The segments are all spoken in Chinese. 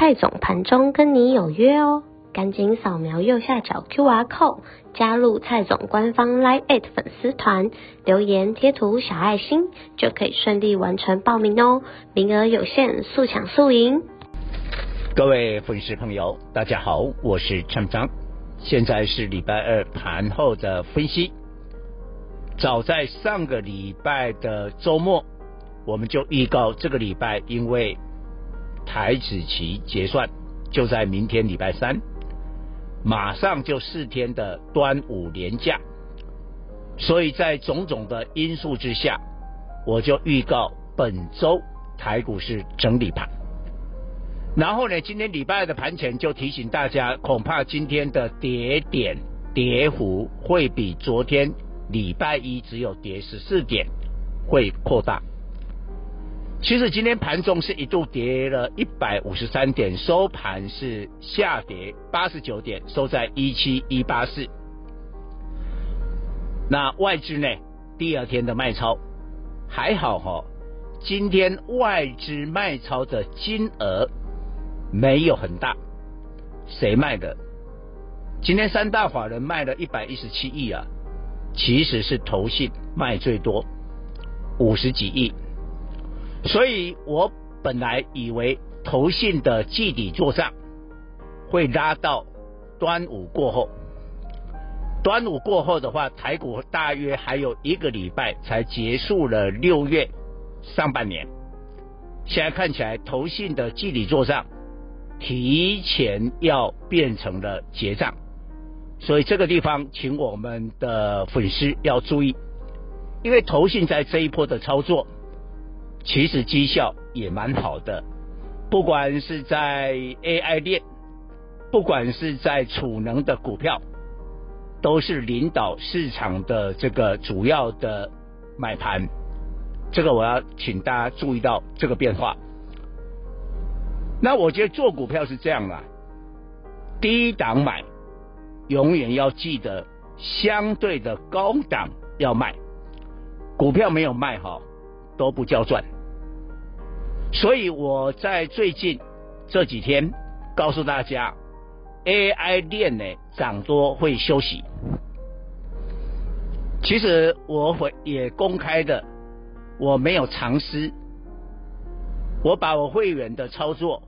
蔡总盘中跟你有约哦，赶紧扫描右下角 QR code 加入蔡总官方 Line@ 粉丝团，留言贴图小爱心就可以顺利完成报名哦，名额有限，速抢速赢。各位粉丝朋友，大家好，我是蔡章，现在是礼拜二盘后的分析。早在上个礼拜的周末，我们就预告这个礼拜因为。台指期结算就在明天礼拜三，马上就四天的端午连假，所以在种种的因素之下，我就预告本周台股是整理盘。然后呢，今天礼拜二的盘前就提醒大家，恐怕今天的跌点跌幅会比昨天礼拜一只有跌十四点会扩大。其实今天盘中是一度跌了一百五十三点，收盘是下跌八十九点，收在一七一八四。那外资呢？第二天的卖超还好哈、哦，今天外资卖超的金额没有很大，谁卖的？今天三大法人卖了一百一十七亿啊，其实是投信卖最多，五十几亿。所以我本来以为投信的季底做账会拉到端午过后，端午过后的话，台股大约还有一个礼拜才结束了六月上半年。现在看起来，投信的季底做账提前要变成了结账，所以这个地方请我们的粉丝要注意，因为投信在这一波的操作。其实绩效也蛮好的，不管是在 AI 链，不管是在储能的股票，都是领导市场的这个主要的买盘。这个我要请大家注意到这个变化。那我觉得做股票是这样啦，低档买，永远要记得相对的高档要卖，股票没有卖好都不叫赚。所以我在最近这几天告诉大家，AI 链呢涨多会休息。其实我会也公开的，我没有藏私，我把我会员的操作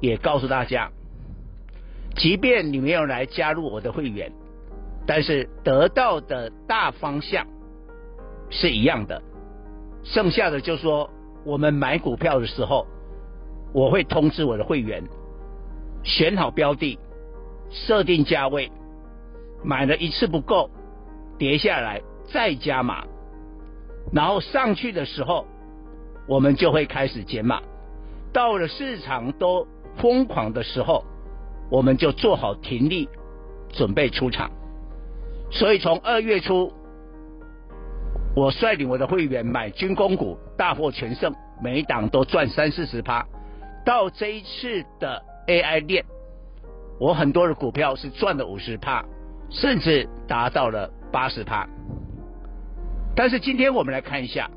也告诉大家。即便你没有来加入我的会员，但是得到的大方向是一样的，剩下的就说。我们买股票的时候，我会通知我的会员，选好标的，设定价位，买了一次不够，跌下来再加码，然后上去的时候，我们就会开始减码，到了市场都疯狂的时候，我们就做好停利，准备出场。所以从二月初。我率领我的会员买军工股，大获全胜，每一档都赚三四十趴。到这一次的 AI 链，我很多的股票是赚了五十趴，甚至达到了八十趴。但是今天我们来看一下，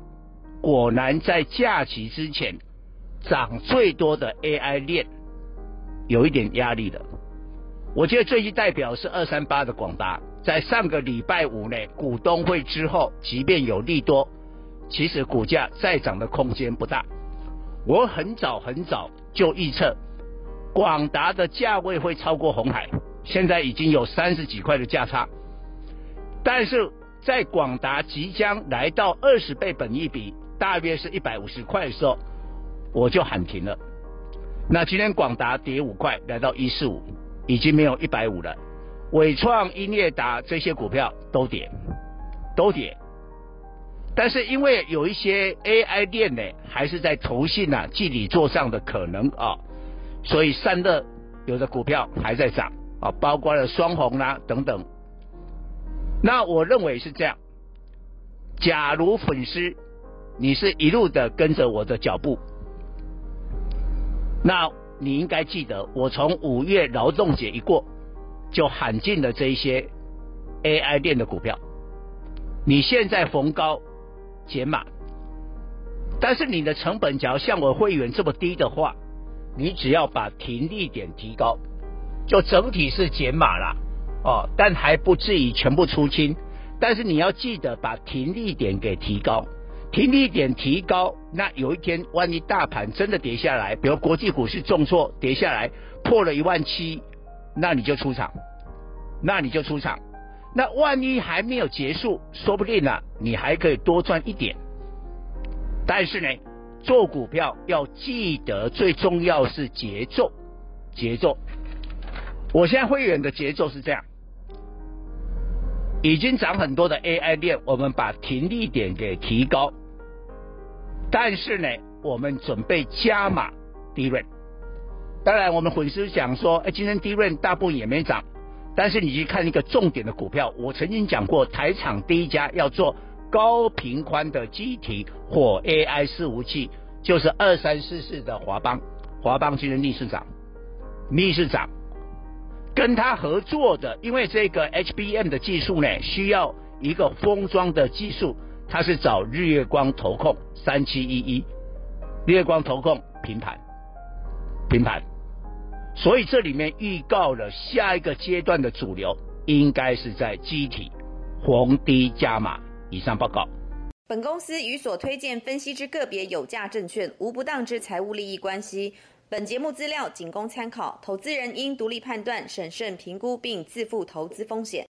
果然在假期之前涨最多的 AI 链有一点压力了。我觉得最具代表是二三八的广达。在上个礼拜五呢，股东会之后，即便有利多，其实股价再涨的空间不大。我很早很早就预测，广达的价位会超过红海，现在已经有三十几块的价差。但是在广达即将来到二十倍本益比，大约是一百五十块的时候，我就喊停了。那今天广达跌五块，来到一四五，已经没有一百五了。伟创、英业达这些股票都跌，都跌，但是因为有一些 AI 链呢，还是在投信、啊、季底做上的可能啊，所以散热有的股票还在涨啊，包括了双红啦、啊、等等。那我认为是这样。假如粉丝你是一路的跟着我的脚步，那你应该记得，我从五月劳动节一过，就喊进了这一些 AI 链的股票。你现在逢高减码，但是你的成本假如像我会员这么低的话，你只要把停利点提高，就整体是减码了哦，但还不至于全部出清。但是你要记得把停利点给提高，停利点提高，那有一天万一大盘真的跌下来，比如国际股市重挫跌下来破了一万七，那你就出场，那你就出场。那万一还没有结束，说不定呢、你还可以多赚一点。但是呢，做股票要记得最重要是节奏，节奏。我现在会员的节奏是这样，已经涨很多的 AI 链，我们把停利点给提高。但是呢，我们准备加码利润。当然，我们粉丝讲说，哎，今天 DRAM 大部分也没涨。但是你去看一个重点的股票，我曾经讲过，台厂第一家要做高频宽的机体或 AI 伺服器，就是二三四四的华邦，华邦今天逆势涨，逆势涨，跟他合作的，因为这个 HBM 的技术呢，需要一个封装的技术，他是找日月光投控三七一一，日月光投控平盘，平盘。所以这里面预告了下一个阶段的主流，应该是在机体逢低加码。以上报告。本公司与所推荐分析之个别有价证券无不当之财务利益关系。本节目资料仅供参考，投资人应独立判断、审慎评估并自负投资风险。